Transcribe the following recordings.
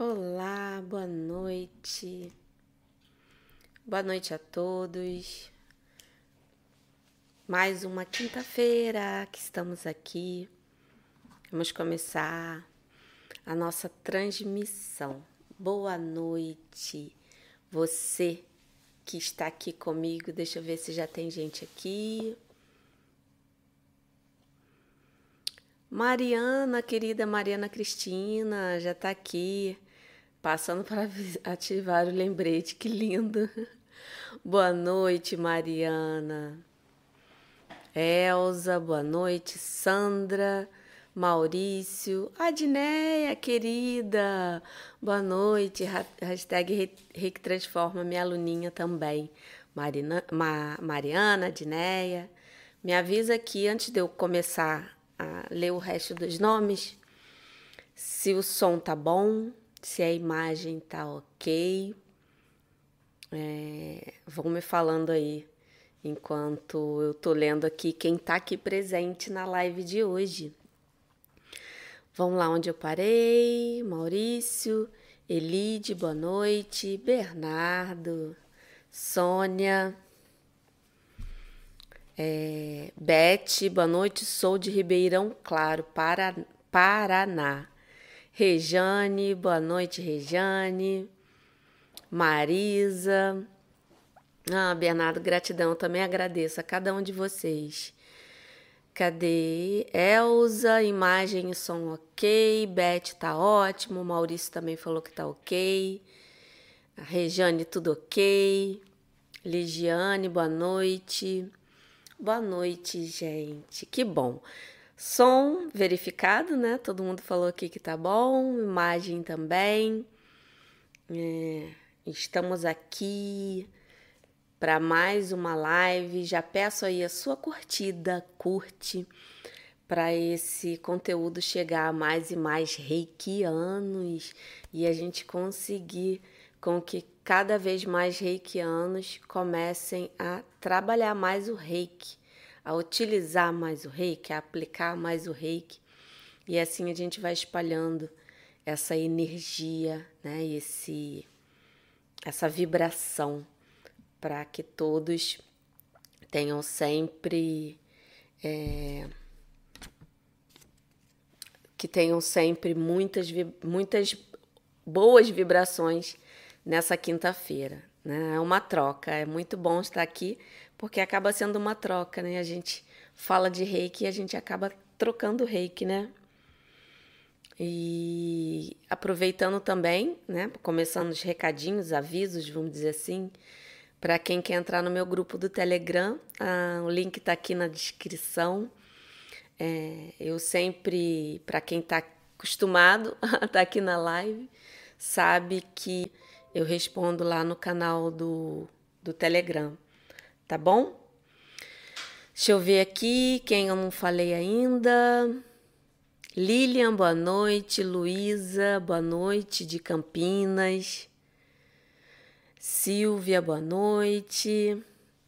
Olá, boa noite. Boa noite a todos. Mais uma quinta-feira que estamos aqui. Vamos começar a nossa transmissão. Boa noite, você que está aqui comigo. Deixa eu ver se já tem gente aqui. Mariana, querida Mariana Cristina, já está aqui, passando para ativar o lembrete, que lindo. Boa noite, Mariana. Elza, boa noite. Sandra, Maurício, Adneia, querida, boa noite. Hashtag Rick Transforma, minha aluninha também. Marina, Ma, Mariana, Adneia. Me avisa aqui antes de eu começar a ler o resto dos nomes, se o som tá bom, se a imagem tá ok. É, vão me falando aí enquanto eu tô lendo aqui quem tá aqui presente na live de hoje. Vamos lá onde eu parei. Maurício, Elide, boa noite. Bernardo, Sônia, é, Beth, boa noite. Sou de Ribeirão Claro, para, Paraná. Rejane, boa noite, Rejane. Marisa. Ah, Bernardo, gratidão. Também agradeço a cada um de vocês. Cadê? Elza, imagem e som ok. Beth tá ótimo. Maurício também falou que tá ok. A Rejane, tudo ok. Ligiane, boa noite. Boa noite, gente. Que bom. Som verificado, né? Todo mundo falou aqui que tá bom. Imagem também. É, estamos aqui para mais uma live. Já peço aí a sua curtida, curte para esse conteúdo chegar a mais e mais reikianos e a gente conseguir com que cada vez mais reikianos comecem a trabalhar mais o reiki, a utilizar mais o reiki, a aplicar mais o reiki. E assim a gente vai espalhando essa energia, né, esse, essa vibração para que todos tenham sempre é, que tenham sempre muitas, muitas boas vibrações nessa quinta-feira. Né? É uma troca, é muito bom estar aqui, porque acaba sendo uma troca, né? A gente fala de reiki e a gente acaba trocando reiki, né? E aproveitando também, né? Começando os recadinhos, avisos, vamos dizer assim, para quem quer entrar no meu grupo do Telegram, ah, o link está aqui na descrição. É, eu sempre, para quem está acostumado a estar tá aqui na live, sabe que eu respondo lá no canal do, do Telegram, tá bom? Deixa eu ver aqui quem eu não falei ainda. Lilian, boa noite. Luísa, boa noite, de Campinas. Silvia, boa noite.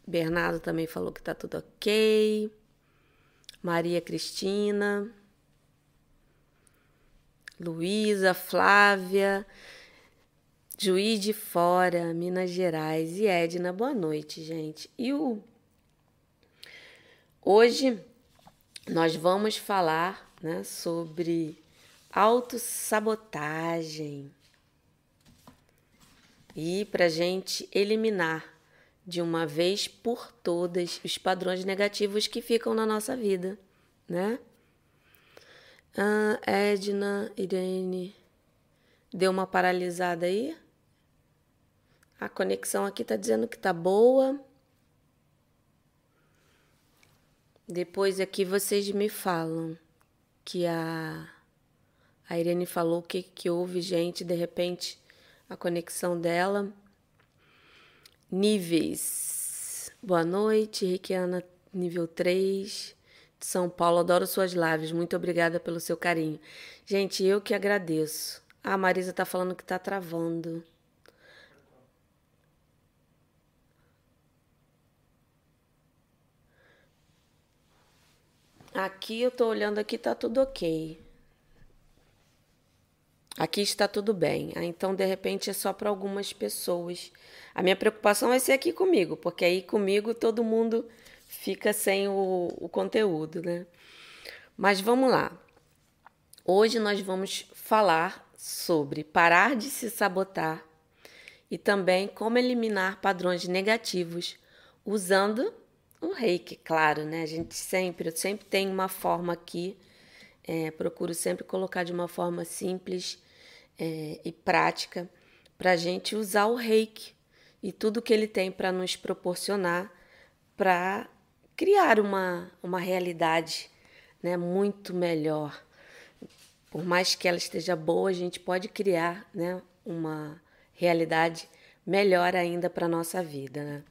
Bernardo também falou que tá tudo ok. Maria Cristina. Luísa, Flávia. Juiz de Fora, Minas Gerais. E Edna, boa noite, gente. E o... hoje nós vamos falar né, sobre autossabotagem e para gente eliminar de uma vez por todas os padrões negativos que ficam na nossa vida, né? Ah, Edna, Irene, deu uma paralisada aí? A conexão aqui tá dizendo que tá boa. Depois aqui vocês me falam que a a Irene falou que que houve, gente, de repente a conexão dela. Níveis. Boa noite, Riquiana, nível 3 de São Paulo. Adoro suas lives. Muito obrigada pelo seu carinho. Gente, eu que agradeço. A Marisa tá falando que tá travando. Aqui eu tô olhando aqui, tá tudo ok. aqui está tudo bem. Ah, então, de repente, é só para algumas pessoas. A minha preocupação vai ser aqui comigo, porque aí comigo todo mundo fica sem o, o conteúdo, né? Mas vamos lá. Hoje nós vamos falar sobre parar de se sabotar e também como eliminar padrões negativos usando o reiki, claro, né? A gente sempre, eu sempre tem uma forma aqui, é, procuro sempre colocar de uma forma simples é, e prática para a gente usar o reiki e tudo que ele tem para nos proporcionar para criar uma, uma realidade né, muito melhor. Por mais que ela esteja boa, a gente pode criar né, uma realidade melhor ainda para a nossa vida. Né?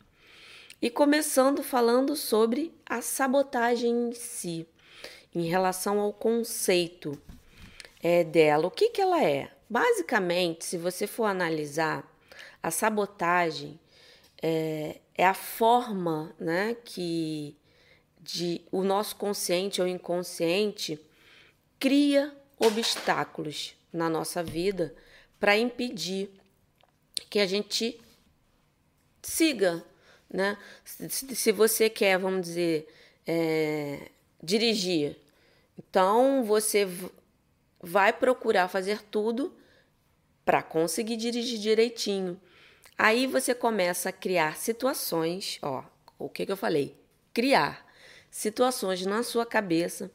E começando falando sobre a sabotagem em si, em relação ao conceito é, dela. O que, que ela é? Basicamente, se você for analisar, a sabotagem é, é a forma né, que de, o nosso consciente ou inconsciente cria obstáculos na nossa vida para impedir que a gente siga né? Se, se você quer, vamos dizer, é, dirigir, então você vai procurar fazer tudo para conseguir dirigir direitinho. Aí você começa a criar situações, ó, o que, que eu falei? Criar situações na sua cabeça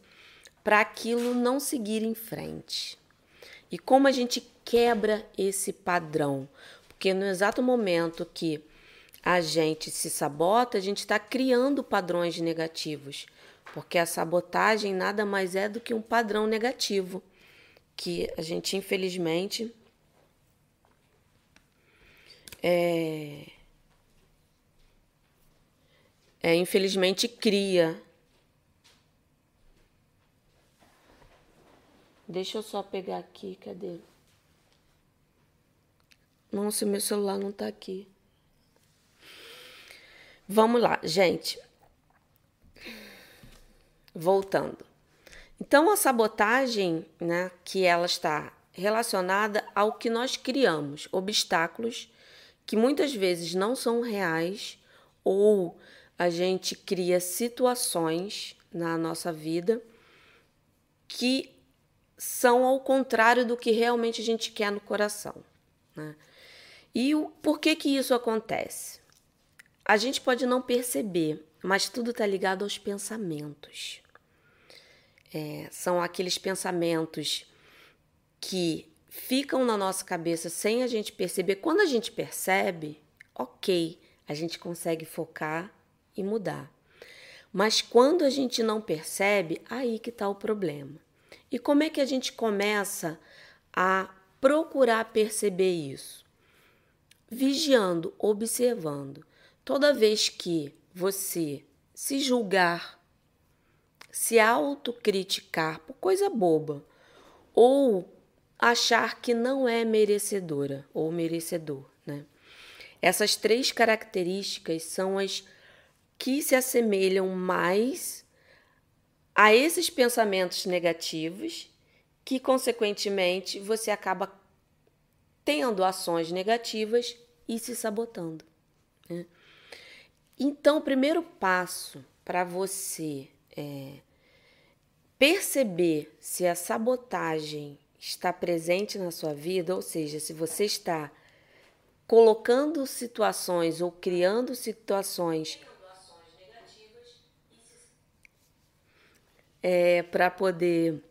para aquilo não seguir em frente. E como a gente quebra esse padrão? Porque no exato momento que a gente se sabota, a gente está criando padrões negativos, porque a sabotagem nada mais é do que um padrão negativo que a gente infelizmente é, é infelizmente cria. Deixa eu só pegar aqui, cadê? Nossa, meu celular não está aqui. Vamos lá, gente. Voltando. Então, a sabotagem, né, que ela está relacionada ao que nós criamos, obstáculos que muitas vezes não são reais ou a gente cria situações na nossa vida que são ao contrário do que realmente a gente quer no coração. Né? E o, por que que isso acontece? A gente pode não perceber, mas tudo está ligado aos pensamentos. É, são aqueles pensamentos que ficam na nossa cabeça sem a gente perceber. Quando a gente percebe, ok, a gente consegue focar e mudar. Mas quando a gente não percebe, aí que está o problema. E como é que a gente começa a procurar perceber isso? Vigiando, observando. Toda vez que você se julgar, se autocriticar por coisa boba ou achar que não é merecedora ou merecedor, né? Essas três características são as que se assemelham mais a esses pensamentos negativos que, consequentemente, você acaba tendo ações negativas e se sabotando. Né? Então, o primeiro passo para você é, perceber se a sabotagem está presente na sua vida, ou seja, se você está colocando situações ou criando situações é, para poder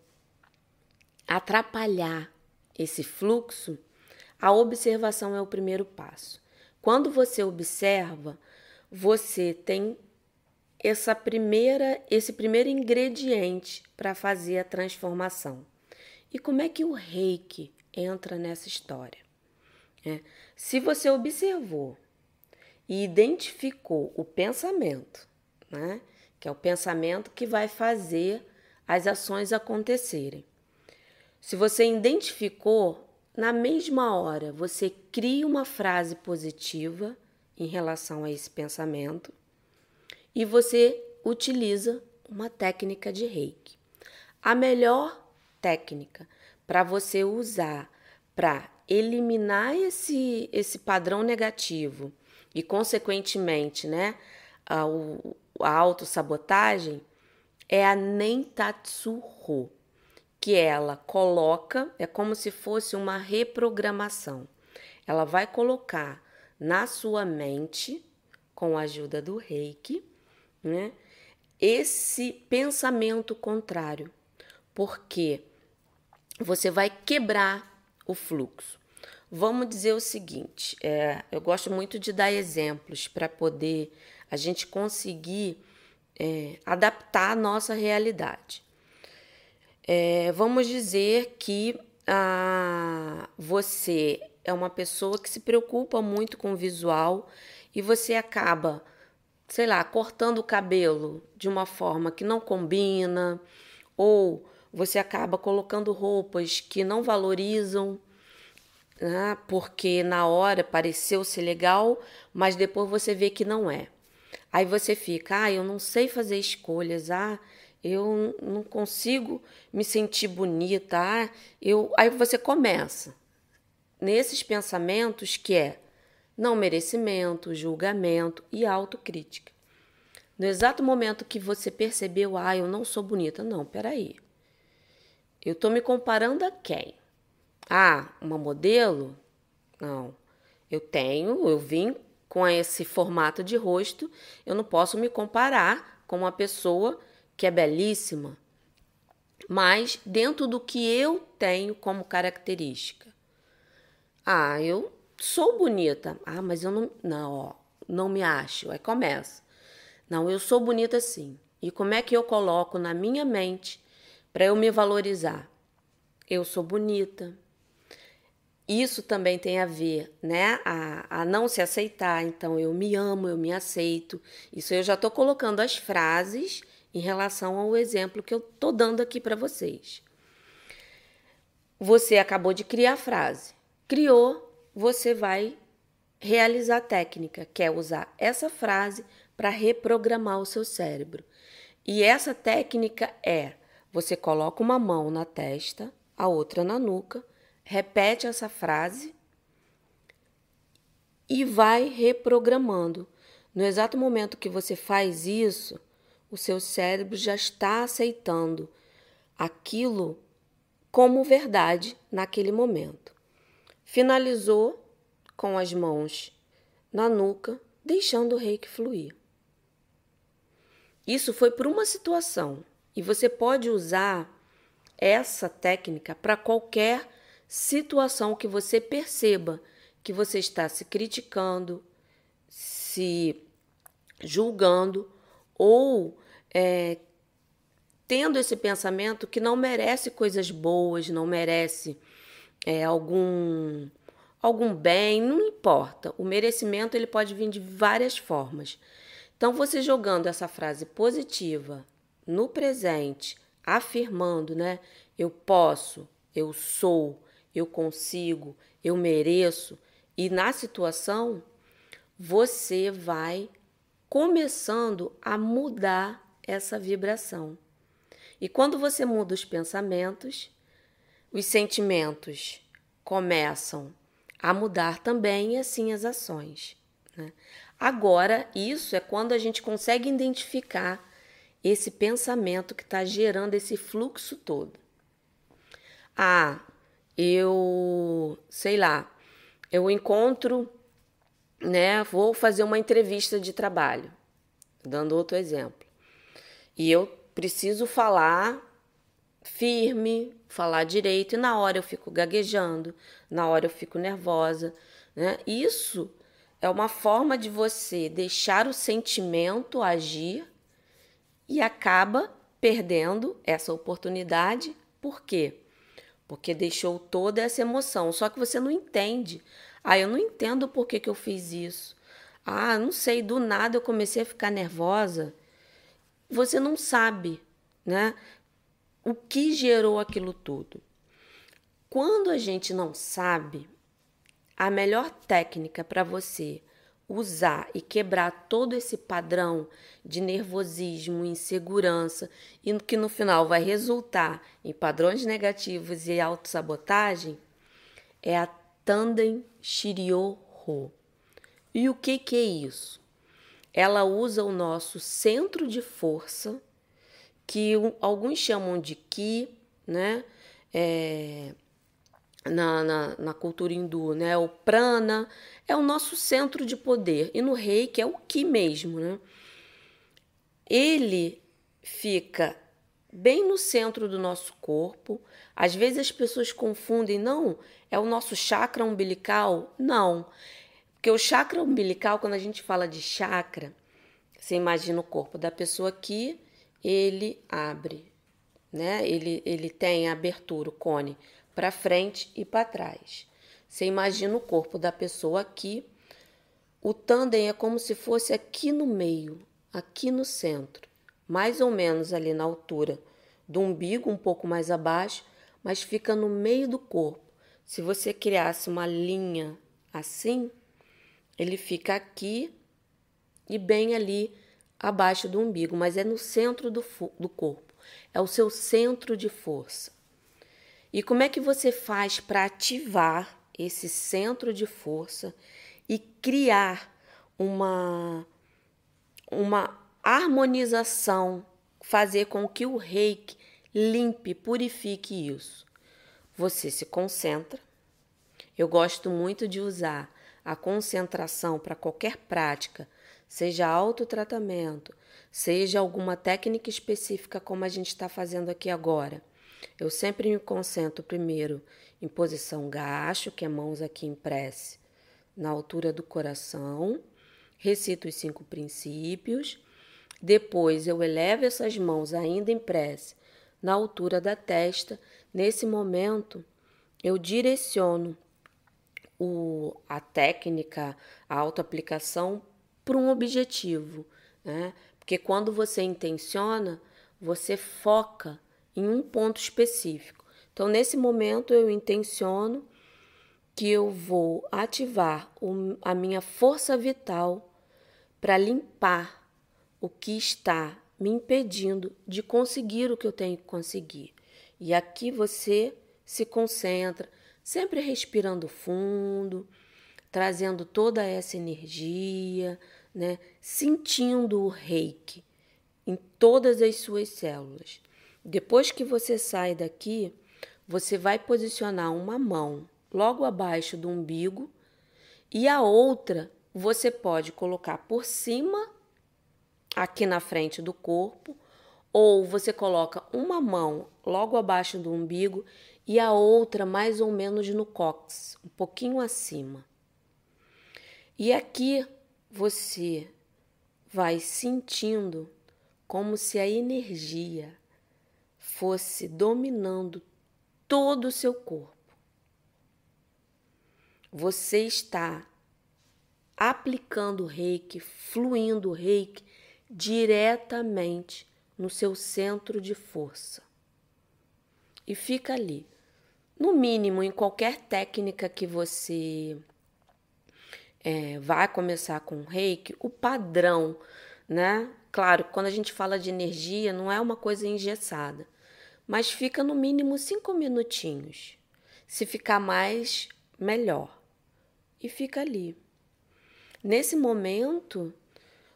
atrapalhar esse fluxo, a observação é o primeiro passo. Quando você observa, você tem essa primeira, esse primeiro ingrediente para fazer a transformação. E como é que o reiki entra nessa história? É, se você observou e identificou o pensamento, né, que é o pensamento que vai fazer as ações acontecerem. Se você identificou, na mesma hora você cria uma frase positiva em relação a esse pensamento e você utiliza uma técnica de reiki. A melhor técnica para você usar para eliminar esse, esse padrão negativo e, consequentemente, né, a, a autossabotagem, é a Nentatsu-Ho, que ela coloca, é como se fosse uma reprogramação. Ela vai colocar na sua mente, com a ajuda do reiki, né, esse pensamento contrário, porque você vai quebrar o fluxo. Vamos dizer o seguinte: é, eu gosto muito de dar exemplos para poder a gente conseguir é, adaptar a nossa realidade. É, vamos dizer que ah, você é uma pessoa que se preocupa muito com o visual e você acaba, sei lá, cortando o cabelo de uma forma que não combina, ou você acaba colocando roupas que não valorizam, né? porque na hora pareceu ser legal, mas depois você vê que não é. Aí você fica, ah, eu não sei fazer escolhas, ah, eu não consigo me sentir bonita, ah, eu... aí você começa nesses pensamentos que é não merecimento, julgamento e autocrítica. No exato momento que você percebeu, ah, eu não sou bonita, não, peraí. Eu estou me comparando a quem? Ah, uma modelo? Não. Eu tenho, eu vim com esse formato de rosto, eu não posso me comparar com uma pessoa que é belíssima, mas dentro do que eu tenho como característica. Ah, eu sou bonita. Ah, mas eu não, não, ó, não me acho. Aí começa. Não, eu sou bonita sim. E como é que eu coloco na minha mente para eu me valorizar. Eu sou bonita. Isso também tem a ver, né? A, a não se aceitar. Então, eu me amo, eu me aceito. Isso eu já estou colocando as frases em relação ao exemplo que eu estou dando aqui para vocês. Você acabou de criar a frase. Criou, você vai realizar a técnica, que é usar essa frase para reprogramar o seu cérebro. E essa técnica é você coloca uma mão na testa, a outra na nuca, repete essa frase e vai reprogramando. No exato momento que você faz isso, o seu cérebro já está aceitando aquilo como verdade naquele momento. Finalizou com as mãos na nuca, deixando o reiki fluir. Isso foi por uma situação. E você pode usar essa técnica para qualquer situação que você perceba que você está se criticando, se julgando ou é, tendo esse pensamento que não merece coisas boas, não merece é, algum algum bem, não importa. O merecimento ele pode vir de várias formas. Então você jogando essa frase positiva no presente, afirmando, né? Eu posso, eu sou, eu consigo, eu mereço, e na situação você vai começando a mudar essa vibração. E quando você muda os pensamentos, os sentimentos começam a mudar também e assim as ações. Né? Agora, isso é quando a gente consegue identificar esse pensamento que está gerando esse fluxo todo. Ah, eu sei lá, eu encontro, né? Vou fazer uma entrevista de trabalho, dando outro exemplo, e eu preciso falar firme, falar direito, e na hora eu fico gaguejando, na hora eu fico nervosa, né? Isso é uma forma de você deixar o sentimento agir e acaba perdendo essa oportunidade. Por quê? Porque deixou toda essa emoção. Só que você não entende. Ah, eu não entendo por que, que eu fiz isso. Ah, não sei, do nada eu comecei a ficar nervosa. Você não sabe, né? O que gerou aquilo tudo. Quando a gente não sabe, a melhor técnica para você usar e quebrar todo esse padrão de nervosismo, insegurança e que no final vai resultar em padrões negativos e autossabotagem, é a Tanden Shiryo-ho. E o que, que é isso? Ela usa o nosso centro de força, que alguns chamam de Ki, né? É, na, na, na, cultura hindu, né? O prana é o nosso centro de poder. E no reiki é o Ki mesmo, né? Ele fica bem no centro do nosso corpo. Às vezes as pessoas confundem, não, é o nosso chakra umbilical? Não. Porque o chakra umbilical, quando a gente fala de chakra, você imagina o corpo da pessoa aqui, ele abre, né? Ele, ele tem a abertura, o cone, para frente e para trás. Você imagina o corpo da pessoa aqui, o tandem é como se fosse aqui no meio, aqui no centro, mais ou menos ali na altura do umbigo, um pouco mais abaixo, mas fica no meio do corpo. Se você criasse uma linha assim, ele fica aqui e bem ali abaixo do umbigo, mas é no centro do, do corpo. É o seu centro de força. E como é que você faz para ativar esse centro de força e criar uma, uma harmonização, fazer com que o reiki limpe, purifique isso? Você se concentra. Eu gosto muito de usar a concentração para qualquer prática, seja autotratamento, seja alguma técnica específica como a gente está fazendo aqui agora. Eu sempre me concentro primeiro em posição gacho, que é mãos aqui em prece, na altura do coração, recito os cinco princípios, depois eu elevo essas mãos ainda em prece, na altura da testa. Nesse momento, eu direciono o, a técnica, a autoaplicação para um objetivo, né? Porque quando você intenciona, você foca em um ponto específico. Então, nesse momento, eu intenciono que eu vou ativar o, a minha força vital para limpar o que está me impedindo de conseguir o que eu tenho que conseguir. E aqui você se concentra, sempre respirando fundo, trazendo toda essa energia, né? Sentindo o reiki em todas as suas células. Depois que você sai daqui, você vai posicionar uma mão logo abaixo do umbigo e a outra você pode colocar por cima, aqui na frente do corpo, ou você coloca uma mão logo abaixo do umbigo e a outra mais ou menos no cóccix, um pouquinho acima. E aqui você vai sentindo como se a energia fosse dominando todo o seu corpo. Você está aplicando o reiki, fluindo o reiki diretamente no seu centro de força. E fica ali no mínimo, em qualquer técnica que você é, vai começar com reiki, o padrão, né? Claro, quando a gente fala de energia, não é uma coisa engessada, mas fica no mínimo cinco minutinhos. Se ficar mais, melhor. E fica ali. Nesse momento,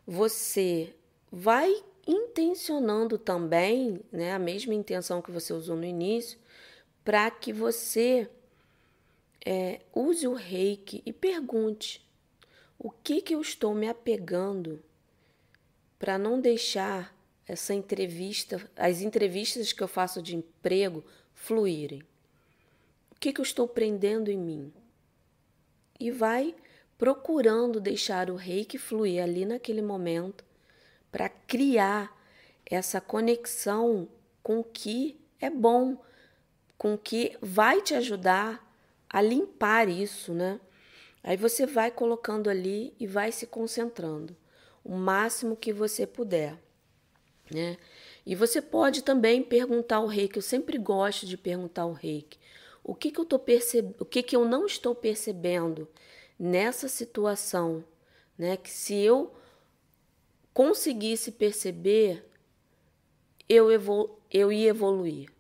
você vai intencionando também, né, a mesma intenção que você usou no início, para que você é, use o reiki e pergunte o que, que eu estou me apegando para não deixar essa entrevista, as entrevistas que eu faço de emprego fluírem. O que, que eu estou prendendo em mim? E vai procurando deixar o reiki fluir ali naquele momento para criar essa conexão com o que é bom, com que vai te ajudar a limpar isso, né? Aí você vai colocando ali e vai se concentrando o máximo que você puder, né? E você pode também perguntar ao reiki, eu sempre gosto de perguntar ao reiki, o que que eu tô percebendo, o que que eu não estou percebendo nessa situação, né? Que se eu conseguisse perceber, eu, evolu eu ia evoluir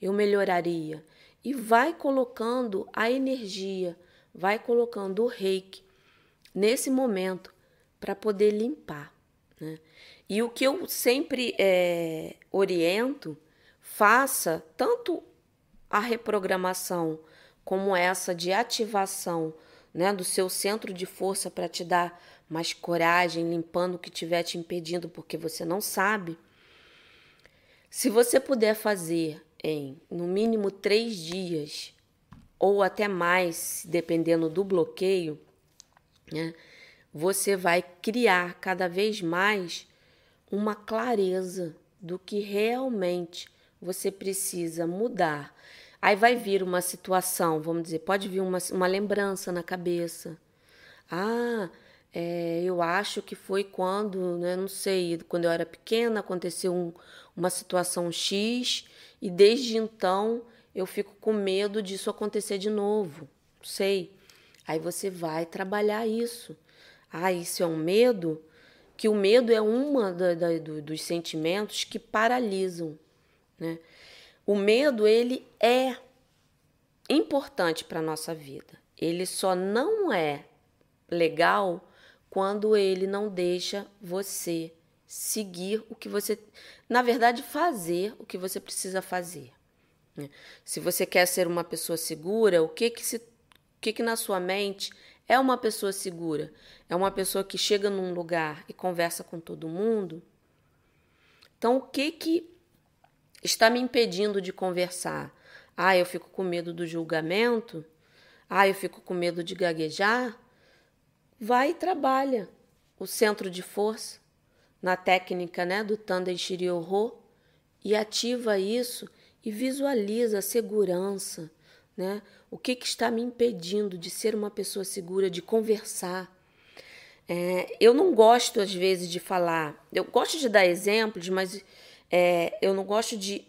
eu melhoraria, e vai colocando a energia, vai colocando o reiki nesse momento para poder limpar. Né? E o que eu sempre é, oriento, faça tanto a reprogramação como essa de ativação né, do seu centro de força para te dar mais coragem, limpando o que estiver te impedindo, porque você não sabe. Se você puder fazer em no mínimo três dias, ou até mais, dependendo do bloqueio, né, você vai criar cada vez mais uma clareza do que realmente você precisa mudar. Aí vai vir uma situação, vamos dizer, pode vir uma, uma lembrança na cabeça. Ah, é, eu acho que foi quando, né, não sei, quando eu era pequena aconteceu um, uma situação X e desde então eu fico com medo disso acontecer de novo. Sei. Aí você vai trabalhar isso. Ah, isso é um medo? Que o medo é da, do, dos sentimentos que paralisam. Né? O medo, ele é importante para a nossa vida. Ele só não é legal quando ele não deixa você seguir o que você, na verdade, fazer o que você precisa fazer. Né? Se você quer ser uma pessoa segura, o que que se, o que que na sua mente é uma pessoa segura? É uma pessoa que chega num lugar e conversa com todo mundo? Então, o que que está me impedindo de conversar? Ah, eu fico com medo do julgamento? Ah, eu fico com medo de gaguejar? Vai e trabalha o centro de força na técnica né, do Tanda Shiryo e ativa isso e visualiza a segurança, né? O que, que está me impedindo de ser uma pessoa segura, de conversar? É, eu não gosto, às vezes, de falar. Eu gosto de dar exemplos, mas é, eu não gosto de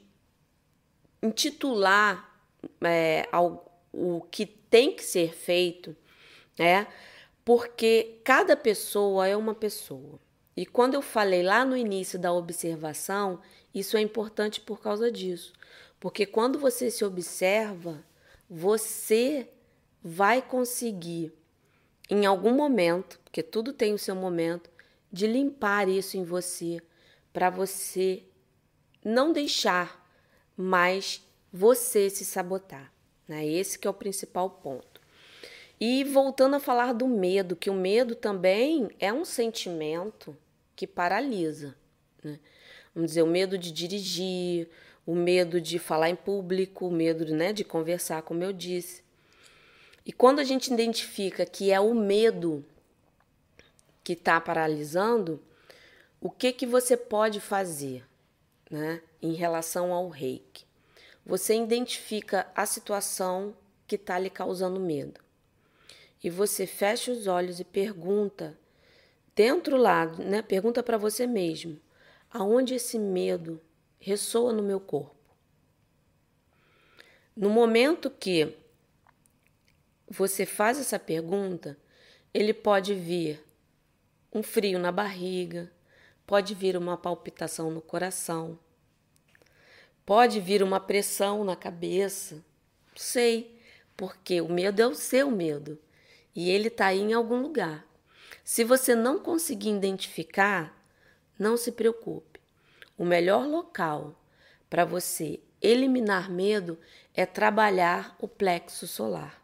intitular é, ao, o que tem que ser feito, né? Porque cada pessoa é uma pessoa. E quando eu falei lá no início da observação, isso é importante por causa disso. Porque quando você se observa, você vai conseguir, em algum momento, porque tudo tem o seu momento, de limpar isso em você, para você não deixar mais você se sabotar. Né? Esse que é o principal ponto. E voltando a falar do medo, que o medo também é um sentimento que paralisa. Né? Vamos dizer, o medo de dirigir, o medo de falar em público, o medo né, de conversar, como eu disse. E quando a gente identifica que é o medo que está paralisando, o que, que você pode fazer né, em relação ao reiki? Você identifica a situação que está lhe causando medo e você fecha os olhos e pergunta dentro lá, né? Pergunta para você mesmo, aonde esse medo ressoa no meu corpo. No momento que você faz essa pergunta, ele pode vir um frio na barriga, pode vir uma palpitação no coração, pode vir uma pressão na cabeça. Sei, porque o medo é o seu medo e ele está aí em algum lugar. Se você não conseguir identificar, não se preocupe. O melhor local para você eliminar medo é trabalhar o plexo solar.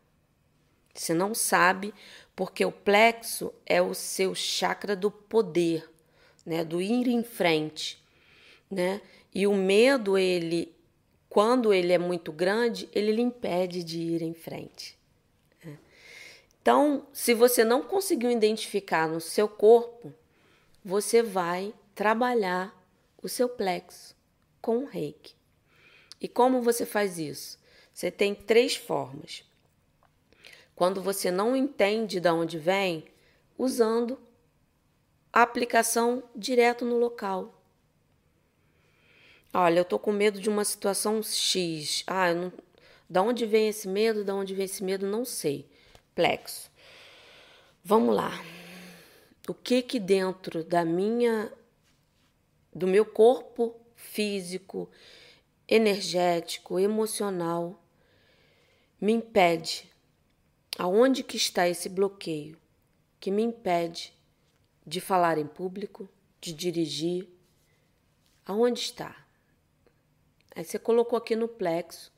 Você não sabe, porque o plexo é o seu chakra do poder, né, do ir em frente, né? E o medo ele quando ele é muito grande, ele lhe impede de ir em frente. Então, se você não conseguiu identificar no seu corpo, você vai trabalhar o seu plexo com o reiki. E como você faz isso? Você tem três formas. Quando você não entende de onde vem, usando a aplicação direto no local. Olha, eu tô com medo de uma situação X. Ah, não... da onde vem esse medo? Da onde vem esse medo? Não sei plexo. Vamos lá. O que que dentro da minha do meu corpo físico, energético, emocional me impede? Aonde que está esse bloqueio que me impede de falar em público, de dirigir? Aonde está? Aí você colocou aqui no plexo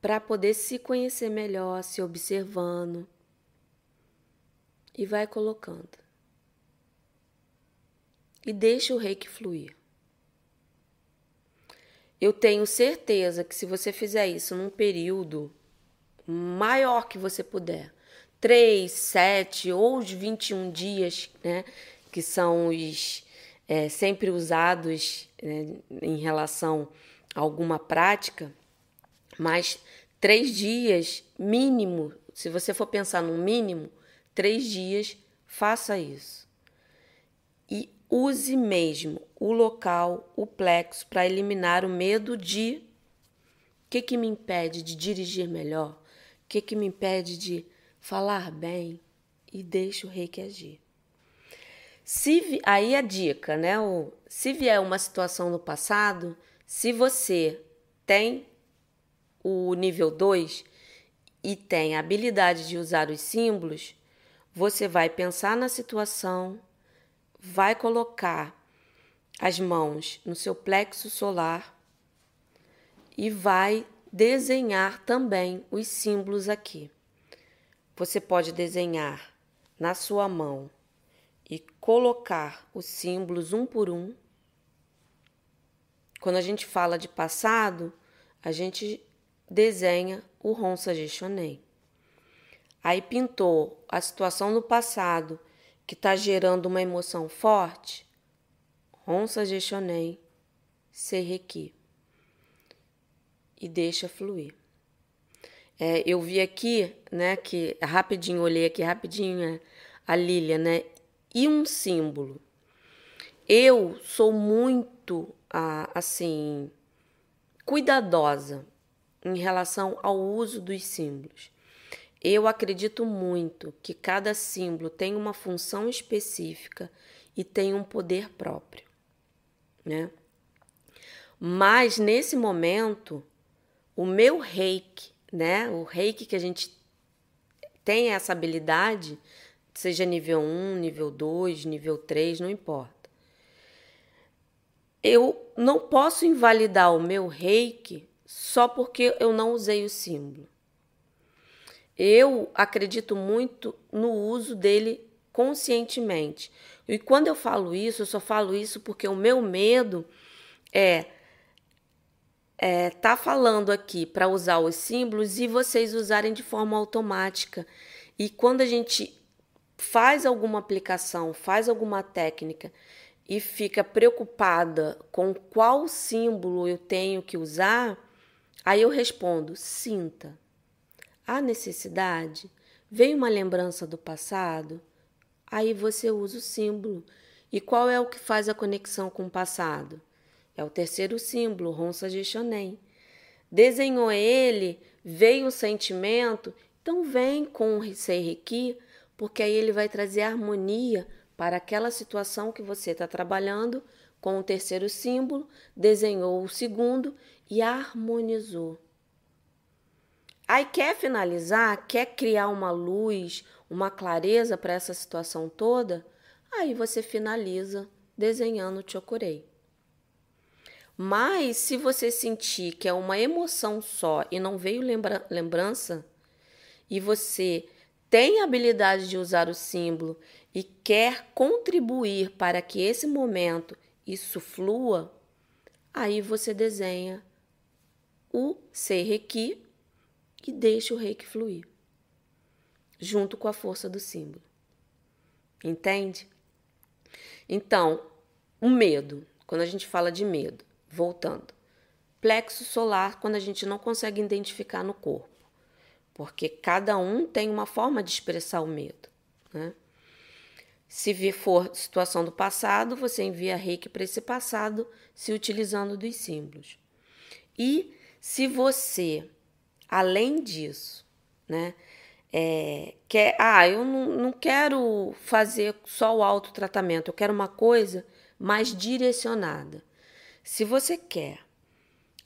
para poder se conhecer melhor, se observando e vai colocando. E deixa o reiki fluir. Eu tenho certeza que se você fizer isso num período maior que você puder, 3, 7 ou os 21 dias, né, que são os é, sempre usados né, em relação a alguma prática, mas três dias mínimo, se você for pensar no mínimo, três dias, faça isso. Use mesmo o local, o plexo, para eliminar o medo de o que, que me impede de dirigir melhor, o que, que me impede de falar bem e deixa o reiki agir. Se aí a dica, né? O, se vier uma situação no passado, se você tem o nível 2 e tem a habilidade de usar os símbolos, você vai pensar na situação, vai colocar as mãos no seu plexo solar e vai desenhar também os símbolos aqui. Você pode desenhar na sua mão e colocar os símbolos um por um. Quando a gente fala de passado, a gente desenha o Ronsa Geshonen. Aí pintou a situação do passado que está gerando uma emoção forte. Ronsa Geshonen, Seireki. E deixa fluir. É, eu vi aqui, né, que rapidinho, olhei aqui rapidinho é, a Lília, né, e um símbolo. Eu sou muito, assim, cuidadosa em relação ao uso dos símbolos. Eu acredito muito que cada símbolo tem uma função específica e tem um poder próprio, né? Mas nesse momento, o meu reiki, né? O reiki que a gente tem essa habilidade, seja nível 1, nível 2, nível 3, não importa. Eu não posso invalidar o meu reiki só porque eu não usei o símbolo. Eu acredito muito no uso dele conscientemente. E quando eu falo isso, eu só falo isso porque o meu medo é é, tá falando aqui para usar os símbolos e vocês usarem de forma automática. E quando a gente faz alguma aplicação, faz alguma técnica e fica preocupada com qual símbolo eu tenho que usar, aí eu respondo: sinta. Há necessidade? Vem uma lembrança do passado? Aí você usa o símbolo. E qual é o que faz a conexão com o passado? É o terceiro símbolo, Ronsa Geshonen. Desenhou ele, veio o sentimento, então vem com o Seireki, porque aí ele vai trazer harmonia para aquela situação que você está trabalhando com o terceiro símbolo, desenhou o segundo e harmonizou. Aí quer finalizar, quer criar uma luz, uma clareza para essa situação toda, aí você finaliza desenhando o chokurei. Mas se você sentir que é uma emoção só e não veio lembra lembrança, e você tem habilidade de usar o símbolo e quer contribuir para que esse momento isso flua, aí você desenha o Seireki e deixa o reiki fluir, junto com a força do símbolo. Entende? Então, o medo, quando a gente fala de medo, voltando. Plexo solar, quando a gente não consegue identificar no corpo, porque cada um tem uma forma de expressar o medo. Né? Se for situação do passado, você envia reiki para esse passado se utilizando dos símbolos. E se você Além disso, né? É, quer, ah, eu não, não quero fazer só o autotratamento, eu quero uma coisa mais direcionada. Se você quer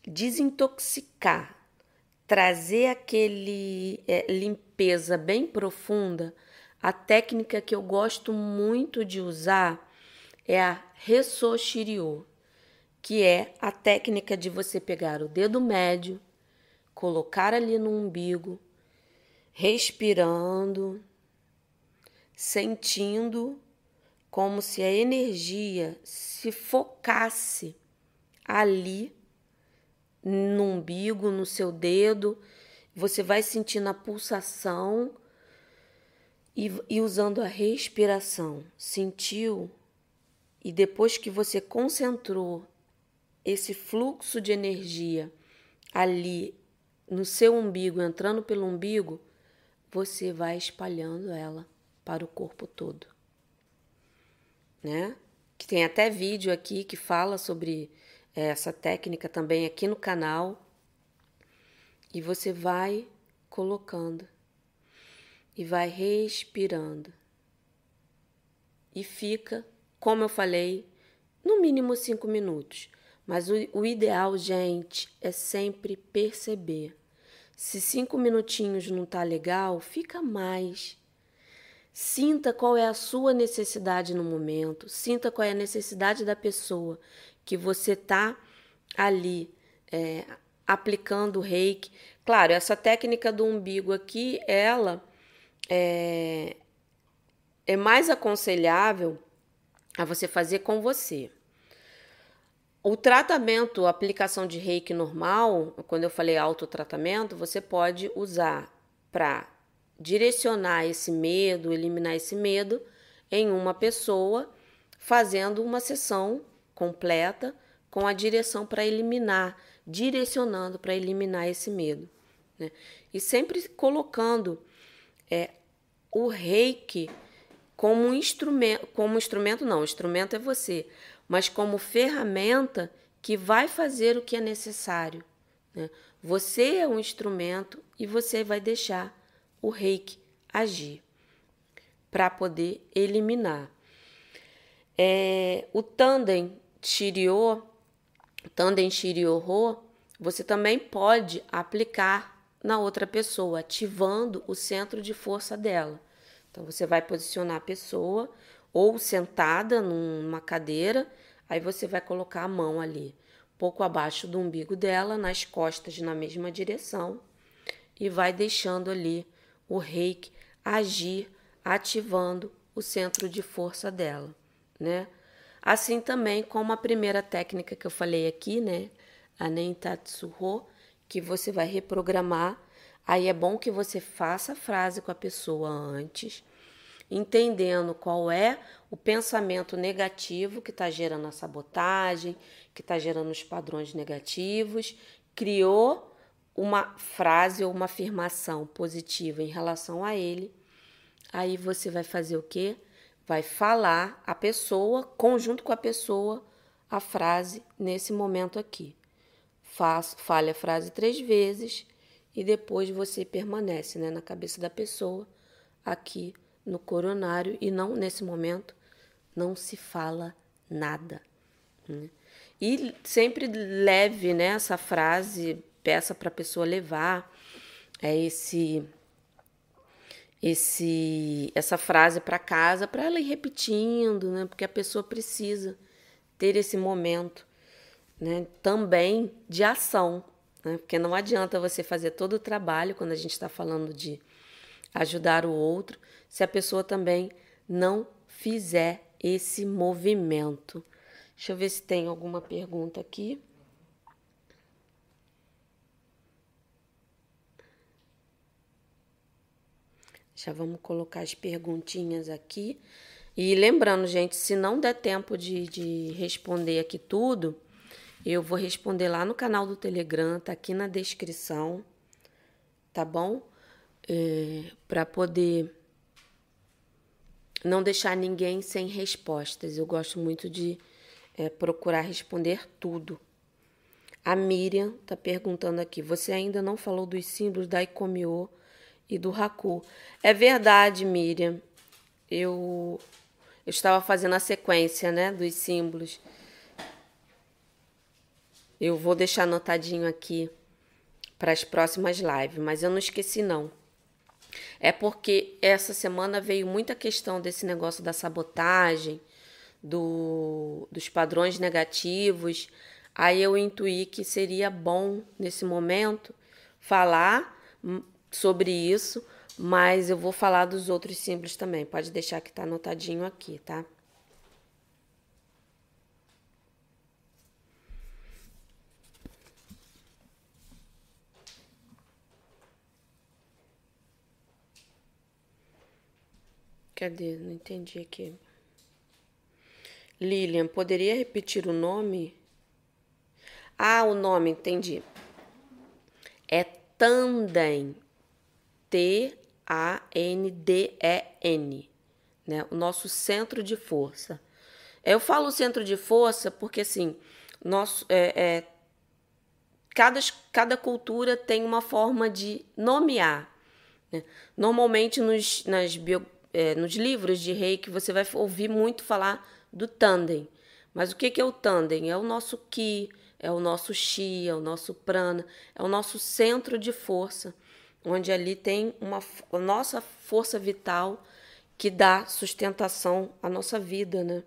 desintoxicar trazer aquele é, limpeza bem profunda, a técnica que eu gosto muito de usar é a Ressoshiryo, que é a técnica de você pegar o dedo médio, colocar ali no umbigo, respirando, sentindo como se a energia se focasse ali no umbigo, no seu dedo. Você vai sentindo a pulsação e, e usando a respiração. Sentiu? E depois que você concentrou esse fluxo de energia ali no seu umbigo, entrando pelo umbigo, você vai espalhando ela para o corpo todo. Né? Que tem até vídeo aqui que fala sobre essa técnica também aqui no canal. E você vai colocando e vai respirando. E fica, como eu falei, no mínimo cinco minutos. Mas o, o ideal, gente, é sempre perceber. Se cinco minutinhos não tá legal, fica mais. Sinta qual é a sua necessidade no momento, sinta qual é a necessidade da pessoa que você tá ali é, aplicando o reiki. Claro, essa técnica do umbigo aqui, ela é, é mais aconselhável a você fazer com você. O tratamento, a aplicação de reiki normal, quando eu falei autotratamento, você pode usar para direcionar esse medo, eliminar esse medo em uma pessoa, fazendo uma sessão completa com a direção para eliminar, direcionando para eliminar esse medo. Né? E sempre colocando é, o reiki como um instrumento, como instrumento não, instrumento é você, mas como ferramenta que vai fazer o que é necessário. Né? Você é um instrumento e você vai deixar o reiki agir para poder eliminar. É, o tandem Shiryo, Tandem Shiryo você também pode aplicar na outra pessoa, ativando o centro de força dela. Então você vai posicionar a pessoa ou sentada numa cadeira, aí você vai colocar a mão ali, pouco abaixo do umbigo dela, nas costas na mesma direção, e vai deixando ali o reiki agir, ativando o centro de força dela, né? Assim também como a primeira técnica que eu falei aqui, né? A Nentatsuho, que você vai reprogramar. Aí é bom que você faça a frase com a pessoa antes, entendendo qual é o pensamento negativo que está gerando a sabotagem, que está gerando os padrões negativos, criou uma frase ou uma afirmação positiva em relação a ele. Aí você vai fazer o quê? vai falar a pessoa, conjunto com a pessoa, a frase nesse momento aqui. Faz, fale a frase três vezes e depois você permanece né, na cabeça da pessoa, aqui no coronário, e não nesse momento não se fala nada. Né? E sempre leve né, essa frase, peça para a pessoa levar é esse esse essa frase para casa para ela ir repetindo, né? Porque a pessoa precisa ter esse momento, né? Também de ação, né? Porque não adianta você fazer todo o trabalho quando a gente está falando de ajudar o outro, se a pessoa também não fizer esse movimento. Deixa eu ver se tem alguma pergunta aqui. Já vamos colocar as perguntinhas aqui. E lembrando, gente, se não der tempo de, de responder aqui tudo, eu vou responder lá no canal do Telegram, tá aqui na descrição, tá bom? É, Para poder não deixar ninguém sem respostas. Eu gosto muito de é, procurar responder tudo. A Miriam tá perguntando aqui: você ainda não falou dos símbolos da Ikomio e do Haku. É verdade, Miriam. Eu, eu estava fazendo a sequência né, dos símbolos. Eu vou deixar anotadinho aqui para as próximas lives, mas eu não esqueci não. É porque essa semana veio muita questão desse negócio da sabotagem, do, dos padrões negativos. Aí eu intuí que seria bom nesse momento falar sobre isso, mas eu vou falar dos outros símbolos também. Pode deixar que tá anotadinho aqui, tá? Cadê? Não entendi aqui. Lilian, poderia repetir o nome? Ah, o nome, entendi. É Tandem. T-A-N-D-E-N. Né? O nosso centro de força. Eu falo centro de força porque, assim, nosso, é, é, cada, cada cultura tem uma forma de nomear. Né? Normalmente, nos, nas é, nos livros de reiki, você vai ouvir muito falar do tandem. Mas o que, que é o tandem? É o nosso ki, é o nosso chi, é o nosso prana, é o nosso centro de força, onde ali tem uma a nossa força vital que dá sustentação à nossa vida, né?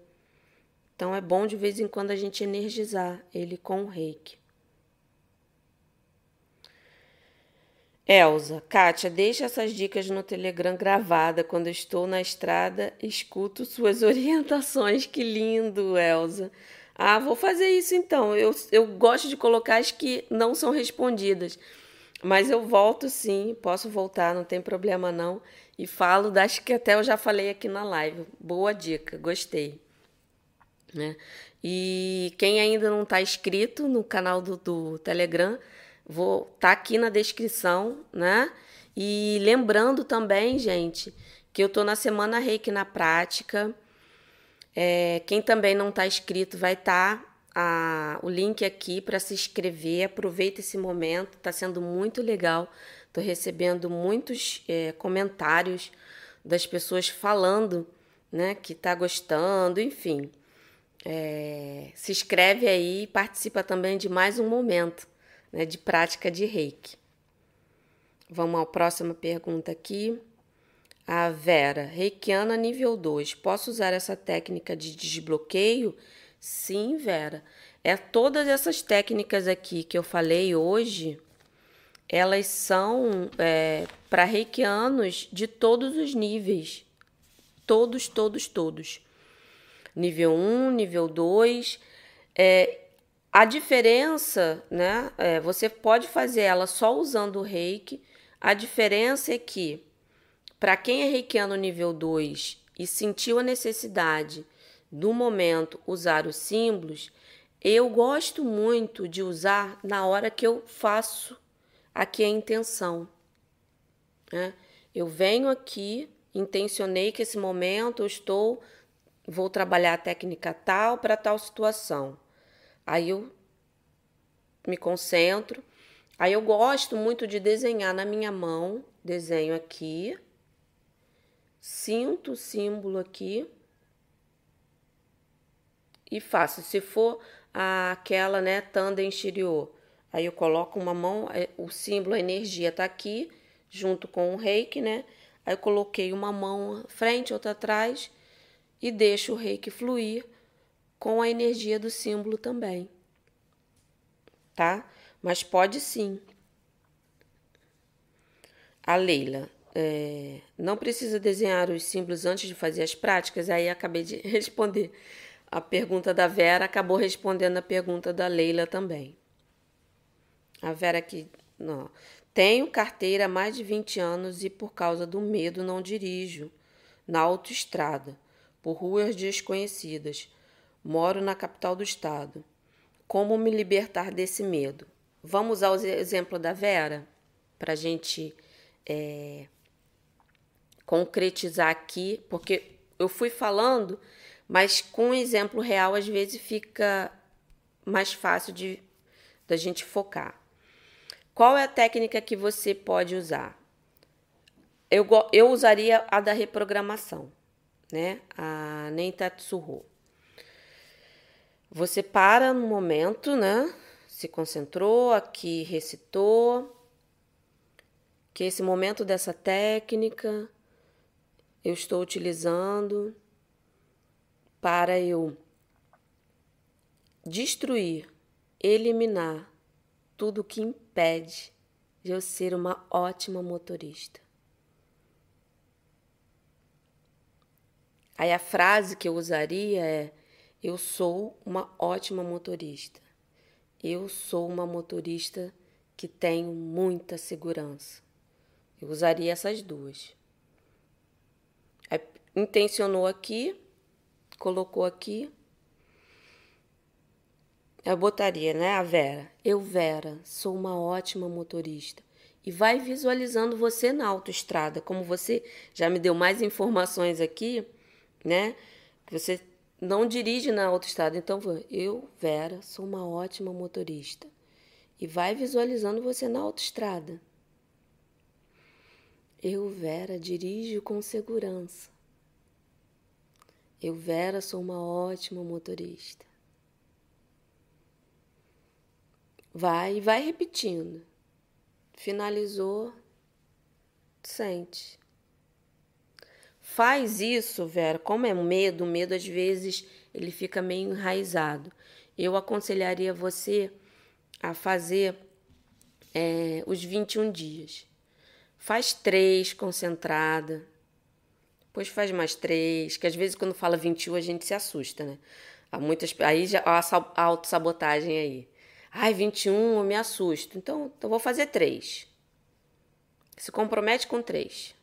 Então é bom de vez em quando a gente energizar ele com o reiki. Elza, Kátia, deixa essas dicas no Telegram gravada. Quando estou na estrada, escuto suas orientações. Que lindo, Elza. Ah, vou fazer isso então. Eu, eu gosto de colocar as que não são respondidas. Mas eu volto sim, posso voltar, não tem problema não. E falo das que até eu já falei aqui na live. Boa dica, gostei. Né? E quem ainda não está inscrito no canal do, do Telegram, Vou tá aqui na descrição, né? E lembrando também, gente, que eu tô na semana Reiki na prática. É, quem também não está inscrito vai estar tá o link aqui para se inscrever. Aproveita esse momento, está sendo muito legal. Estou recebendo muitos é, comentários das pessoas falando, né, que está gostando, enfim. É, se inscreve aí e participa também de mais um momento né, de prática de reiki. Vamos à próxima pergunta aqui. A Vera, reikiana nível 2, posso usar essa técnica de desbloqueio? Sim, Vera. É todas essas técnicas aqui que eu falei hoje, elas são é, para reikianos de todos os níveis. Todos, todos, todos. Nível 1, nível 2. É, a diferença, né? É, você pode fazer ela só usando o reiki. A diferença é que, para quem é reikiano nível 2 e sentiu a necessidade do momento usar os símbolos, eu gosto muito de usar na hora que eu faço aqui a intenção. Né? Eu venho aqui, intencionei que esse momento eu estou, vou trabalhar a técnica tal para tal situação. Aí eu me concentro. Aí eu gosto muito de desenhar na minha mão, desenho aqui, sinto o símbolo aqui e faço. Se for aquela, né, tanda exterior, aí eu coloco uma mão, é, o símbolo, a energia tá aqui, junto com o reiki, né? Aí eu coloquei uma mão frente, outra atrás e deixo o reiki fluir com a energia do símbolo também. Tá? Mas pode sim. A Leila, é, não precisa desenhar os símbolos antes de fazer as práticas? Aí acabei de responder a pergunta da Vera, acabou respondendo a pergunta da Leila também. A Vera aqui, não. Tenho carteira há mais de 20 anos e por causa do medo não dirijo na autoestrada, por ruas desconhecidas. Moro na capital do estado. Como me libertar desse medo? Vamos usar o exemplo da Vera para a gente é, concretizar aqui, porque eu fui falando, mas com um exemplo real às vezes fica mais fácil de da gente focar. Qual é a técnica que você pode usar? Eu, eu usaria a da reprogramação, né? A Nentatsuho. Você para no momento, né? Se concentrou, aqui recitou, que esse momento dessa técnica eu estou utilizando para eu destruir, eliminar tudo que impede de eu ser uma ótima motorista. Aí a frase que eu usaria é: Eu sou uma ótima motorista. Eu sou uma motorista que tenho muita segurança. Eu usaria essas duas. Aí, intencionou aqui, colocou aqui. Eu botaria, né, a Vera? Eu, Vera, sou uma ótima motorista. E vai visualizando você na autoestrada. Como você já me deu mais informações aqui, né? Você não dirige na autoestrada. Então, eu, Vera, sou uma ótima motorista. E vai visualizando você na autoestrada. Eu, Vera, dirijo com segurança. Eu, Vera, sou uma ótima motorista. Vai e vai repetindo. Finalizou, sente. Faz isso, Vera. Como é medo, o medo às vezes ele fica meio enraizado. Eu aconselharia você a fazer é, os 21 dias. Faz três concentrada, depois faz mais três, que às vezes quando fala 21 a gente se assusta, né? Há muitas, aí já há a autossabotagem aí. Ai, 21, eu me assusto. Então, eu vou fazer três. Se compromete com três.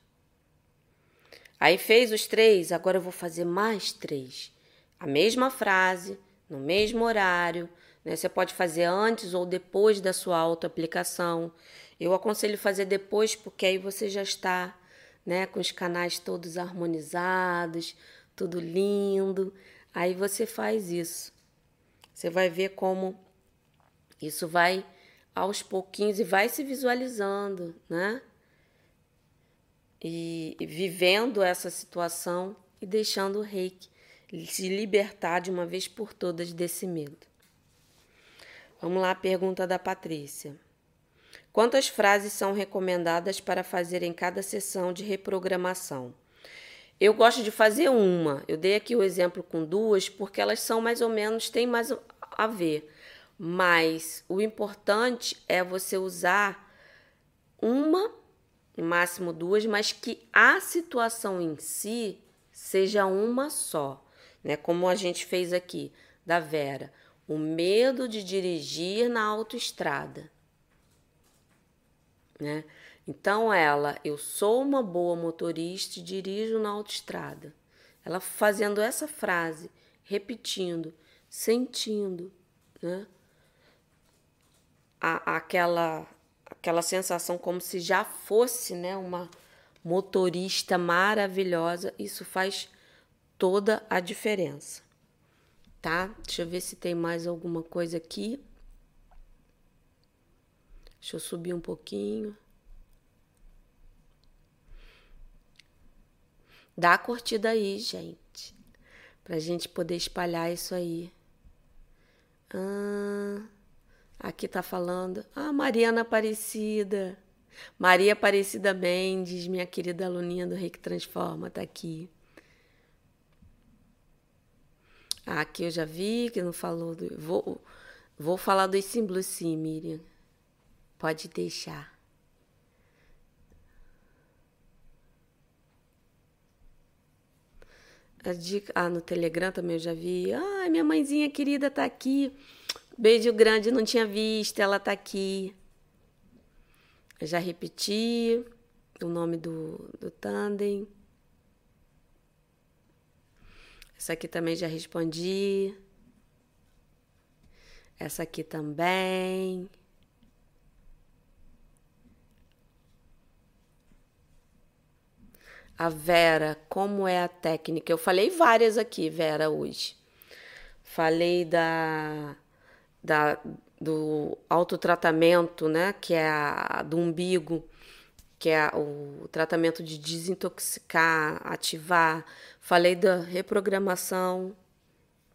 Aí fez os três, agora eu vou fazer mais três. A mesma frase, no mesmo horário. Né? Você pode fazer antes ou depois da sua autoaplicação. Eu aconselho fazer depois, porque aí você já está né, com os canais todos harmonizados, tudo lindo. Aí você faz isso. Você vai ver como isso vai aos pouquinhos e vai se visualizando, né? E vivendo essa situação e deixando o reiki se libertar de uma vez por todas desse medo. Vamos lá, pergunta da Patrícia. Quantas frases são recomendadas para fazer em cada sessão de reprogramação? Eu gosto de fazer uma. Eu dei aqui o exemplo com duas porque elas são mais ou menos, têm mais a ver. Mas o importante é você usar uma no máximo duas, mas que a situação em si seja uma só, né? Como a gente fez aqui da Vera, o medo de dirigir na autoestrada, né? Então ela, eu sou uma boa motorista e dirijo na autoestrada. Ela fazendo essa frase, repetindo, sentindo, né? A, aquela aquela sensação como se já fosse, né, uma motorista maravilhosa. Isso faz toda a diferença. Tá? Deixa eu ver se tem mais alguma coisa aqui. Deixa eu subir um pouquinho. Dá a curtida aí, gente. Pra gente poder espalhar isso aí. Ah. Aqui tá falando, ah, Mariana Aparecida. Maria Aparecida Mendes, minha querida aluninha do Reiki Transforma, tá aqui. Ah, aqui eu já vi que não falou do. Vou, vou falar dos símbolos sim, Miriam. Pode deixar. A dica, ah, no Telegram também eu já vi. Ah, minha mãezinha querida tá aqui. Beijo grande, não tinha visto, ela tá aqui. Eu já repeti o nome do, do tandem. Essa aqui também já respondi. Essa aqui também. A Vera, como é a técnica? Eu falei várias aqui, Vera, hoje. Falei da da, do autotratamento, né, que é a, do umbigo, que é o tratamento de desintoxicar, ativar. Falei da reprogramação,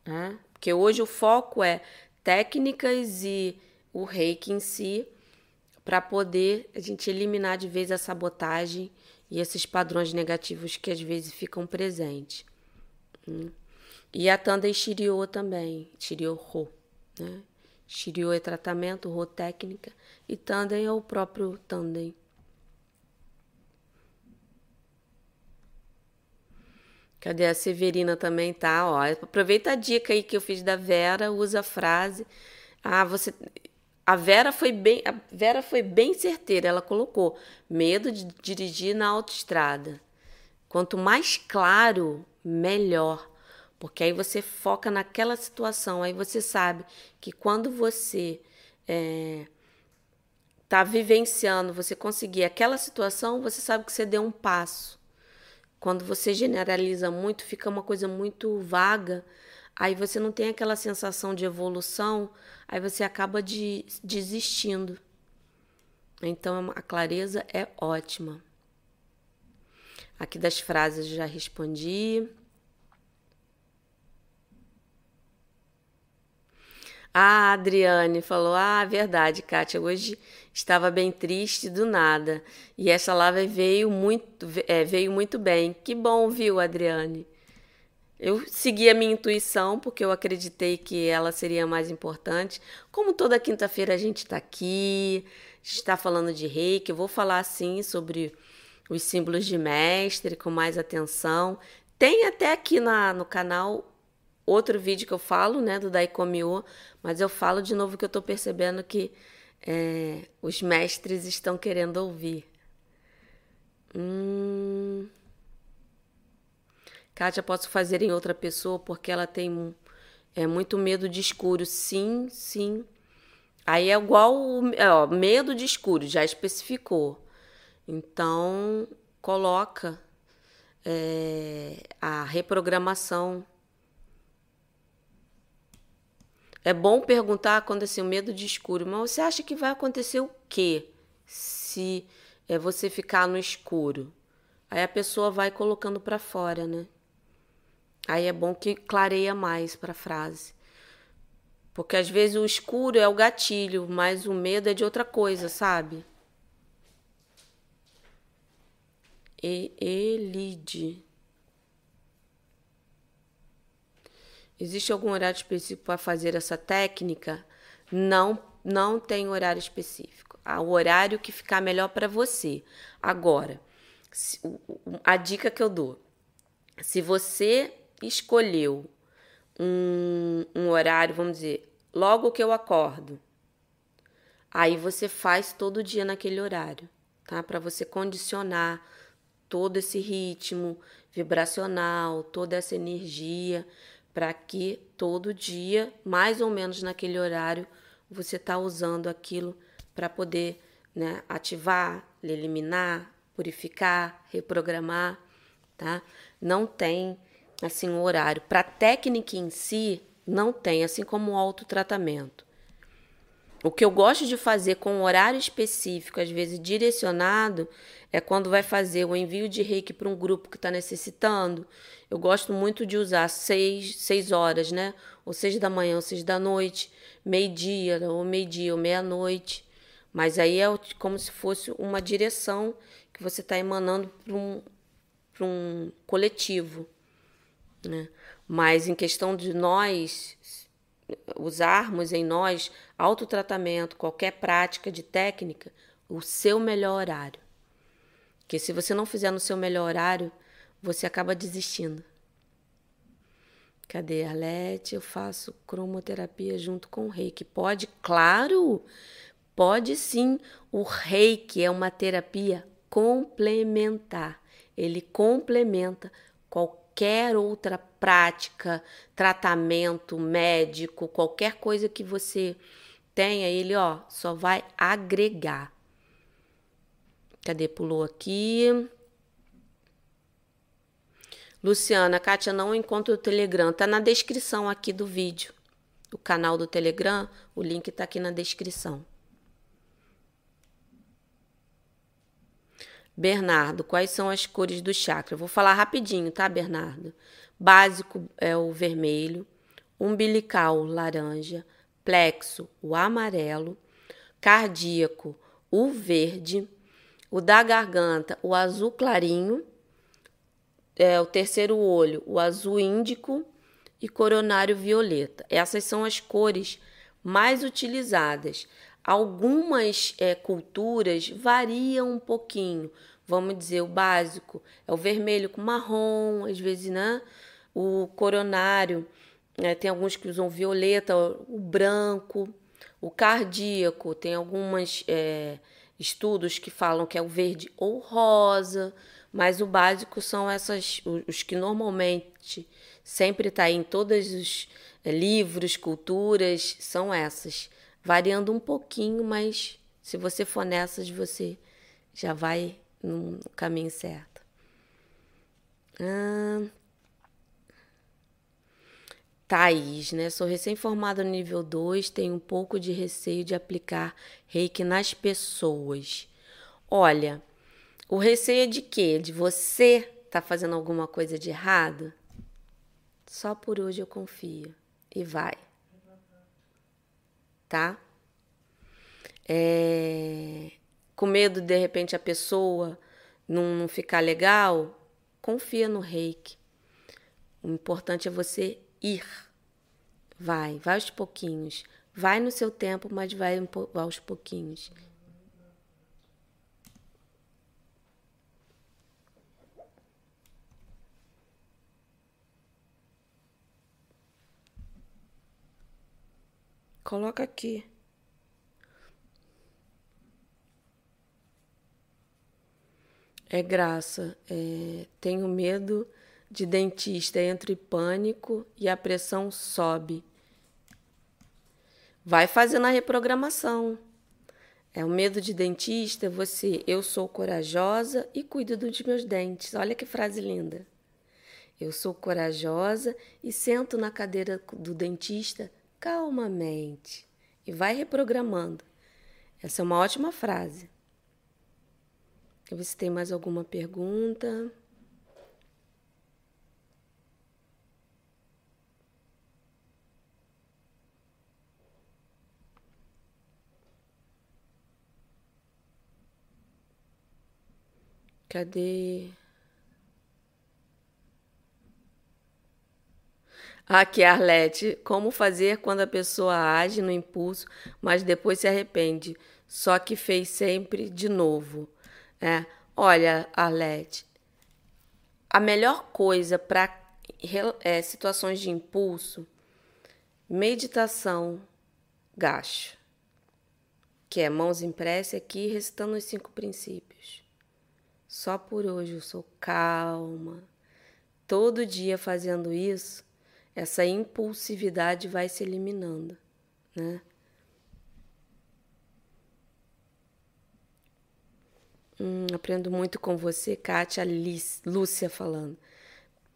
né? Porque hoje o foco é técnicas e o reiki em si para poder a gente eliminar de vez a sabotagem e esses padrões negativos que às vezes ficam presentes. Hum. E a Tandem Shiryo também, Shiryo-Ho, né? Shiryo é tratamento, Ho técnica e Tandem é o próprio Tandem. Cadê a Severina também tá? Ó, aproveita a dica aí que eu fiz da Vera, usa a frase. Ah, você a Vera foi bem, a Vera foi bem certeira. Ela colocou medo de dirigir na autoestrada. Quanto mais claro, melhor, porque aí você foca naquela situação. Aí você sabe que quando você está é, vivenciando, você conseguir aquela situação, você sabe que você deu um passo. Quando você generaliza muito, fica uma coisa muito vaga. Aí você não tem aquela sensação de evolução aí você acaba de, desistindo. Então a clareza é ótima. Aqui das frases já respondi. Ah, Adriane falou: Ah, verdade, Kátia. Hoje estava bem triste do nada. E essa lava veio muito, é, veio muito bem. Que bom, viu, Adriane? Eu segui a minha intuição porque eu acreditei que ela seria mais importante. Como toda quinta-feira a gente está aqui, está falando de reiki, eu vou falar assim sobre os símbolos de mestre com mais atenção. Tem até aqui na, no canal outro vídeo que eu falo, né, do Daikomyo, mas eu falo de novo que eu estou percebendo que é, os mestres estão querendo ouvir. Hum... Kátia, posso fazer em outra pessoa porque ela tem é, muito medo de escuro. Sim, sim. Aí é igual é, ó, medo de escuro, já especificou. Então, coloca é, a reprogramação. É bom perguntar quando assim, o medo de escuro, mas você acha que vai acontecer o quê se é, você ficar no escuro? Aí a pessoa vai colocando para fora, né? Aí é bom que clareia mais para a frase. Porque às vezes o escuro é o gatilho, mas o medo é de outra coisa, sabe? E Elide. Existe algum horário específico para fazer essa técnica? Não, não tem horário específico. Há o horário que ficar melhor para você. Agora, a dica que eu dou: se você escolheu um, um horário, vamos dizer, logo que eu acordo, aí você faz todo dia naquele horário, tá? Para você condicionar todo esse ritmo vibracional, toda essa energia, para que todo dia, mais ou menos naquele horário, você tá usando aquilo para poder né, ativar, eliminar, purificar, reprogramar, tá? Não tem assim o horário. Para a técnica em si, não tem, assim como o autotratamento. O que eu gosto de fazer com um horário específico, às vezes direcionado, é quando vai fazer o envio de reiki para um grupo que está necessitando. Eu gosto muito de usar seis, seis horas, né? Ou seis da manhã, ou seis da noite, meio-dia, ou meio-dia, ou meia-noite. Mas aí é como se fosse uma direção que você está emanando para um, um coletivo. Né? Mas em questão de nós usarmos em nós autotratamento, qualquer prática de técnica, o seu melhor horário. Porque se você não fizer no seu melhor horário, você acaba desistindo. Cadê Arlete? Eu faço cromoterapia junto com o reiki. Pode? Claro! Pode sim. O reiki é uma terapia complementar. Ele complementa qualquer outra prática, tratamento médico, qualquer coisa que você tenha, ele ó, só vai agregar. Cadê? Pulou aqui. Luciana, Kátia, não encontra o Telegram. Tá na descrição aqui do vídeo. O canal do Telegram, o link tá aqui na descrição. Bernardo, quais são as cores do chakra? Vou falar rapidinho, tá, Bernardo? Básico é o vermelho, umbilical, laranja, plexo, o amarelo, cardíaco, o verde, o da garganta, o azul clarinho, é, o terceiro olho, o azul índico e coronário violeta. Essas são as cores mais utilizadas. Algumas é, culturas variam um pouquinho. Vamos dizer, o básico é o vermelho com marrom, às vezes, né? O coronário, é, tem alguns que usam violeta, o branco. O cardíaco, tem alguns é, estudos que falam que é o verde ou rosa, mas o básico são essas, os que normalmente sempre está em todos os é, livros, culturas, são essas. Variando um pouquinho, mas se você for nessas, você já vai no caminho certo. Ah, Thaís, né? Sou recém-formada no nível 2, tenho um pouco de receio de aplicar reiki nas pessoas. Olha, o receio é de quê? De você tá fazendo alguma coisa de errado? Só por hoje eu confio. E vai. Tá? É... Com medo de, de repente a pessoa não, não ficar legal? Confia no reiki. O importante é você ir. Vai, vai aos pouquinhos. Vai no seu tempo, mas vai aos pouquinhos. Coloca aqui. É graça. É, tenho medo de dentista entre pânico e a pressão sobe. Vai fazendo a reprogramação. É o medo de dentista, você, eu sou corajosa e cuido dos meus dentes. Olha que frase linda. Eu sou corajosa e sento na cadeira do dentista calmamente e vai reprogramando. Essa é uma ótima frase. Eu ver se tem mais alguma pergunta. Cadê? Aqui, Arlete. Como fazer quando a pessoa age no impulso, mas depois se arrepende? Só que fez sempre de novo. É. Olha, Arlete, a melhor coisa para é, situações de impulso, meditação, gacho, que é mãos impressas aqui, recitando os cinco princípios. Só por hoje eu sou calma. Todo dia fazendo isso, essa impulsividade vai se eliminando, né? Hum, aprendo muito com você, Kátia Lúcia falando.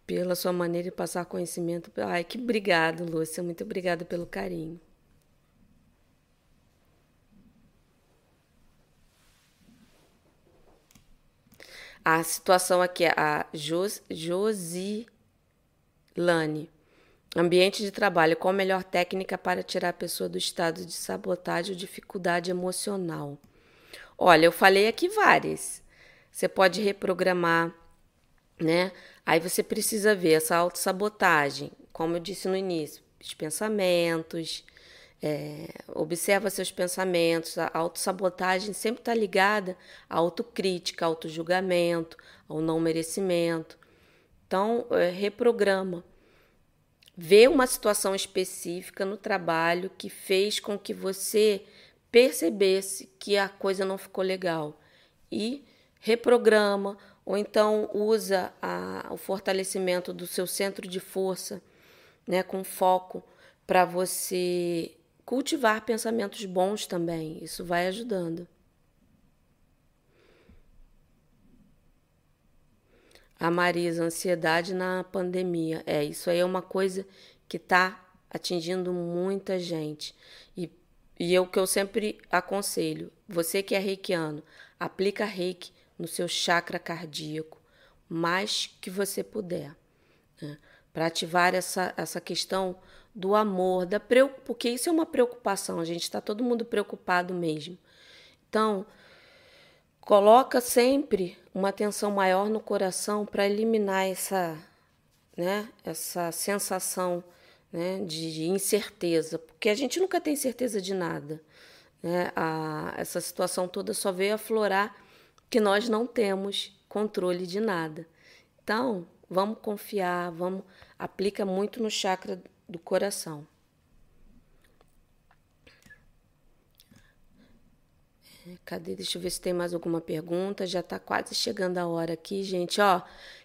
Pela sua maneira de passar conhecimento. Ai, que obrigado, Lúcia. Muito obrigada pelo carinho. A situação aqui é a Jos, Josilane. Ambiente de trabalho. Qual a melhor técnica para tirar a pessoa do estado de sabotagem ou dificuldade emocional? Olha, eu falei aqui várias. Você pode reprogramar, né? Aí você precisa ver essa autossabotagem, como eu disse no início, os pensamentos, é, observa seus pensamentos. A autossabotagem sempre está ligada à autocrítica, ao autojulgamento, ao não merecimento. Então, é, reprograma. Vê uma situação específica no trabalho que fez com que você percebesse que a coisa não ficou legal e reprograma ou então usa a, o fortalecimento do seu centro de força, né, com foco para você cultivar pensamentos bons também. Isso vai ajudando. A Marisa, ansiedade na pandemia. É, isso aí é uma coisa que está atingindo muita gente. E, e é o que eu sempre aconselho: você que é reikiano, aplica reiki no seu chakra cardíaco, mais que você puder, né? para ativar essa, essa questão do amor, da porque isso é uma preocupação, a gente está todo mundo preocupado mesmo. Então, coloca sempre uma atenção maior no coração para eliminar essa, né, essa sensação né, de incerteza, porque a gente nunca tem certeza de nada. Né? A, essa situação toda só veio aflorar que nós não temos controle de nada. Então, vamos confiar, vamos aplica muito no chakra do coração. Cadê? Deixa eu ver se tem mais alguma pergunta. Já está quase chegando a hora aqui, gente. Ó,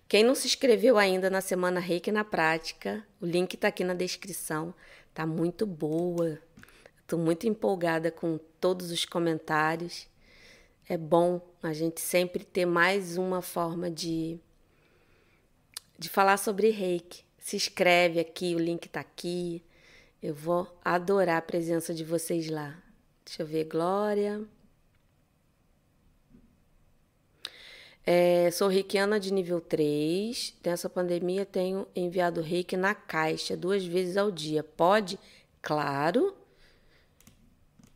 quem não se inscreveu ainda na Semana Reiki na Prática, o link está aqui na descrição. Tá muito boa. Estou muito empolgada com todos os comentários. É bom a gente sempre ter mais uma forma de, de falar sobre reiki. Se inscreve aqui, o link está aqui. Eu vou adorar a presença de vocês lá. Deixa eu ver, Glória. É, sou reikiana de nível 3. Nessa pandemia tenho enviado reiki na caixa duas vezes ao dia. Pode? Claro.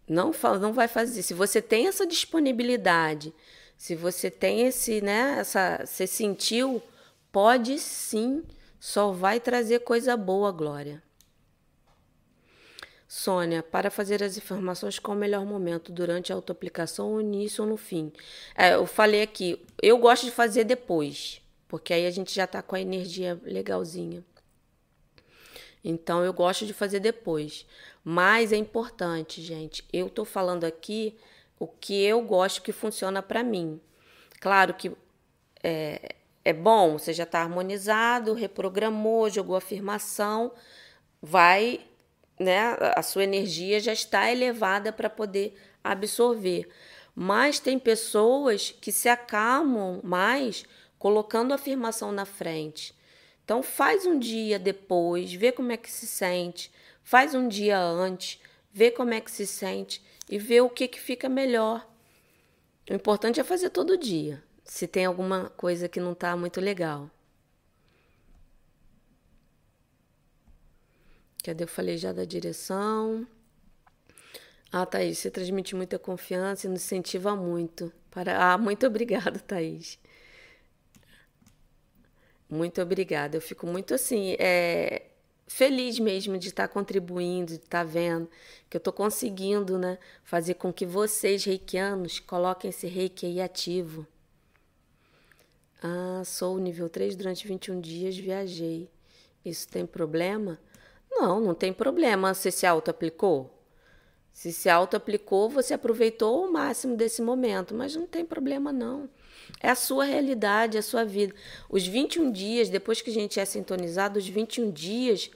Não, não vai fazer. Se você tem essa disponibilidade, se você tem esse, né, essa, você sentiu, pode sim. Só vai trazer coisa boa, Glória. Sônia, para fazer as informações, qual o melhor momento? Durante a autoaplicação, no início ou no fim? É, eu falei aqui, eu gosto de fazer depois, porque aí a gente já está com a energia legalzinha. Então eu gosto de fazer depois. Mas é importante, gente. Eu estou falando aqui o que eu gosto que funciona para mim. Claro que é, é bom, você já está harmonizado, reprogramou, jogou afirmação, vai né, a sua energia já está elevada para poder absorver. Mas tem pessoas que se acalmam mais colocando a afirmação na frente. Então faz um dia depois, vê como é que se sente, faz um dia antes, vê como é que se sente e vê o que, que fica melhor. O importante é fazer todo dia, se tem alguma coisa que não está muito legal. Cadê? Eu falei já da direção. Ah, Thaís, você transmite muita confiança e nos incentiva muito. Para... Ah, muito obrigada, Thaís. Muito obrigada. Eu fico muito assim, é, feliz mesmo de estar contribuindo, de estar vendo que eu estou conseguindo né, fazer com que vocês, reikianos, coloquem esse reiki aí ativo. Ah, sou nível 3 durante 21 dias, viajei. Isso tem problema? Não, não tem problema. Você se auto-aplicou? Se se auto-aplicou, você aproveitou o máximo desse momento, mas não tem problema não. É a sua realidade, é a sua vida. Os 21 dias, depois que a gente é sintonizado, os 21 dias,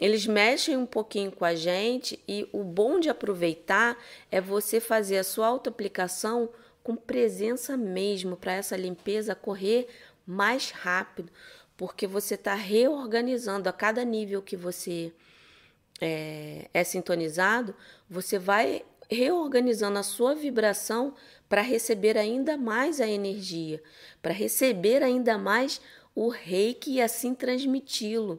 eles mexem um pouquinho com a gente e o bom de aproveitar é você fazer a sua auto-aplicação com presença mesmo, para essa limpeza correr mais rápido porque você está reorganizando a cada nível que você é, é sintonizado, você vai reorganizando a sua vibração para receber ainda mais a energia, para receber ainda mais o reiki e assim transmiti-lo.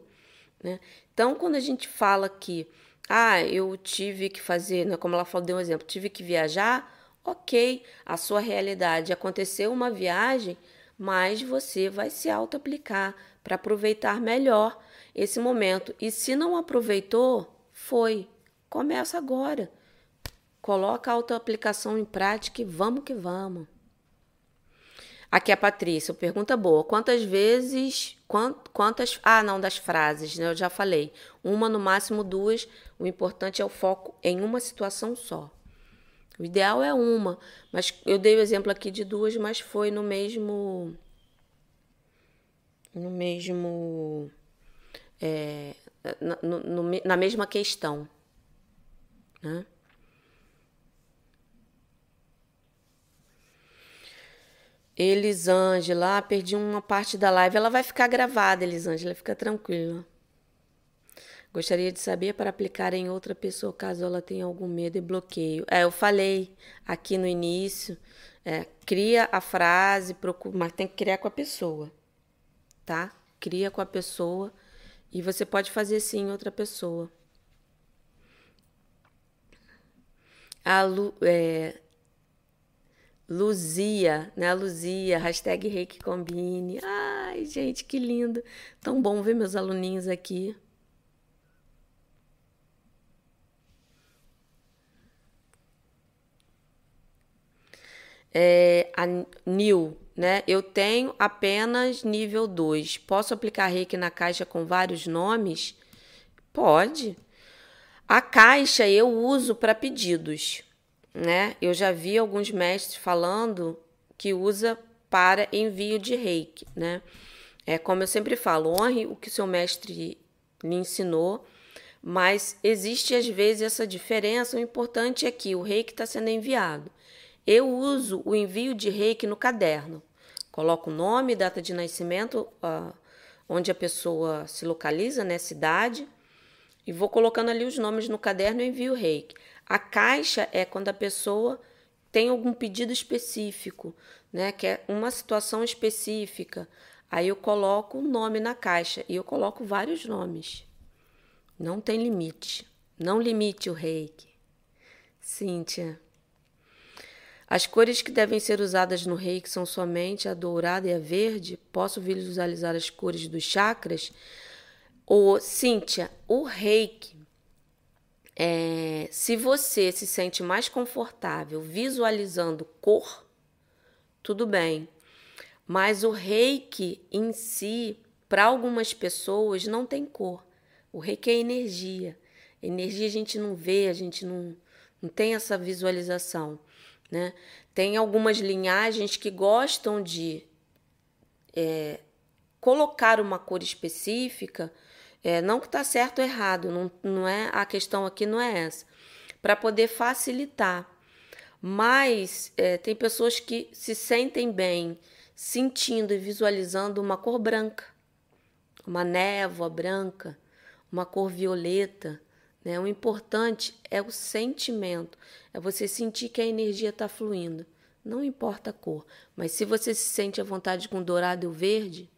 Né? Então, quando a gente fala que, ah, eu tive que fazer, né, como ela falou, deu um exemplo, tive que viajar, ok, a sua realidade aconteceu uma viagem, mas você vai se auto-aplicar para aproveitar melhor esse momento. E se não aproveitou, foi. Começa agora. Coloca a auto-aplicação em prática e vamos que vamos. Aqui é a Patrícia, pergunta boa. Quantas vezes, quantas, ah, não, das frases, né? Eu já falei. Uma, no máximo duas. O importante é o foco em uma situação só. O ideal é uma, mas eu dei o exemplo aqui de duas, mas foi no mesmo. No mesmo. É, na, no, na mesma questão. Né? Elisângela, perdi uma parte da live. Ela vai ficar gravada, Elisângela, fica tranquila. Gostaria de saber para aplicar em outra pessoa caso ela tenha algum medo e bloqueio. É, eu falei aqui no início, é, cria a frase, procura, mas tem que criar com a pessoa, tá? Cria com a pessoa e você pode fazer sim em outra pessoa. A Lu, é, Luzia, né? Luzia, hashtag Reiki Combine. Ai, gente, que lindo. Tão bom ver meus aluninhos aqui. É, a Nil, né? Eu tenho apenas nível 2. Posso aplicar reiki na caixa com vários nomes? Pode. A caixa eu uso para pedidos, né? Eu já vi alguns mestres falando que usa para envio de reiki, né? É como eu sempre falo, honre o que seu mestre lhe ensinou, mas existe às vezes essa diferença. O importante é que o reiki está sendo enviado. Eu uso o envio de reiki no caderno. Coloco o nome, data de nascimento, uh, onde a pessoa se localiza, né, cidade, e vou colocando ali os nomes no caderno e envio o reiki. A caixa é quando a pessoa tem algum pedido específico, né, que é uma situação específica. Aí eu coloco o nome na caixa e eu coloco vários nomes. Não tem limite. Não limite o reiki. Cíntia. As cores que devem ser usadas no reiki são somente a dourada e a verde. Posso visualizar as cores dos chakras? Ô, Cíntia, o reiki, é, se você se sente mais confortável visualizando cor, tudo bem. Mas o reiki em si, para algumas pessoas, não tem cor. O reiki é energia. Energia a gente não vê, a gente não, não tem essa visualização. Né? Tem algumas linhagens que gostam de é, colocar uma cor específica, é, não que está certo ou errado, não, não é a questão aqui não é essa, para poder facilitar. Mas é, tem pessoas que se sentem bem sentindo e visualizando uma cor branca, uma névoa branca, uma cor violeta. Né? O importante é o sentimento, é você sentir que a energia está fluindo. Não importa a cor, mas se você se sente à vontade com dourado e o verde,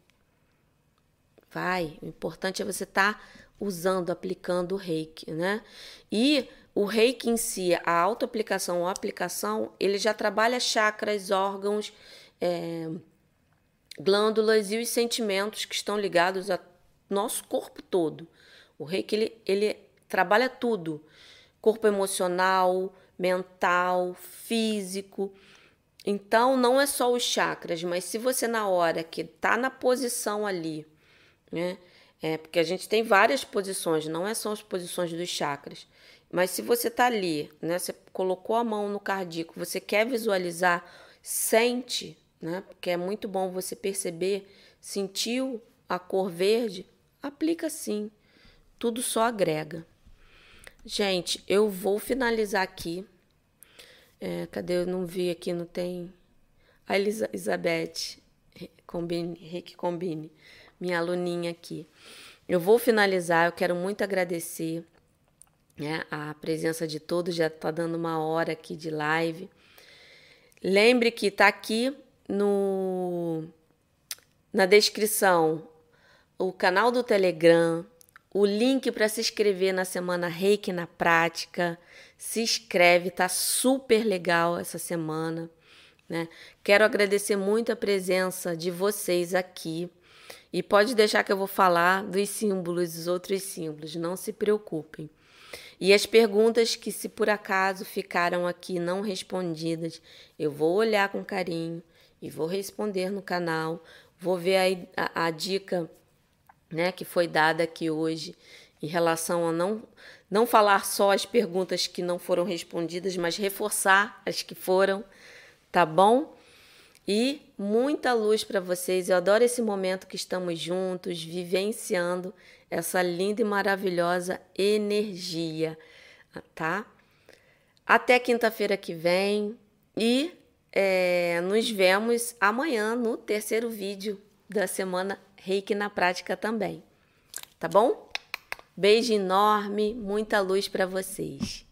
vai. O importante é você estar tá usando, aplicando o reiki, né? E o reiki em si, a auto-aplicação ou aplicação, ele já trabalha chakras, órgãos, é, glândulas e os sentimentos que estão ligados ao nosso corpo todo. O reiki, ele, ele trabalha tudo: corpo emocional, mental, físico. Então, não é só os chakras, mas se você, na hora que está na posição ali, né? É, porque a gente tem várias posições, não é só as posições dos chakras. Mas se você está ali, né? Você colocou a mão no cardíaco, você quer visualizar, sente, né? Porque é muito bom você perceber, sentiu a cor verde, aplica sim. Tudo só agrega. Gente, eu vou finalizar aqui. É, cadê? Eu não vi aqui, não tem. A Elizabeth Combine, Rick Combine, minha aluninha aqui. Eu vou finalizar, eu quero muito agradecer né, a presença de todos, já está dando uma hora aqui de live. Lembre que está aqui no, na descrição o canal do Telegram, o link para se inscrever na semana Reiki na Prática. Se inscreve, tá super legal essa semana. Né? Quero agradecer muito a presença de vocês aqui. E pode deixar que eu vou falar dos símbolos, dos outros símbolos, não se preocupem. E as perguntas que, se por acaso ficaram aqui não respondidas, eu vou olhar com carinho e vou responder no canal. Vou ver a, a, a dica né, que foi dada aqui hoje em relação a não, não falar só as perguntas que não foram respondidas, mas reforçar as que foram, tá bom? E muita luz para vocês. Eu adoro esse momento que estamos juntos, vivenciando essa linda e maravilhosa energia, tá? Até quinta-feira que vem e é, nos vemos amanhã no terceiro vídeo da semana reiki na prática também. Tá bom? Beijo enorme, muita luz para vocês.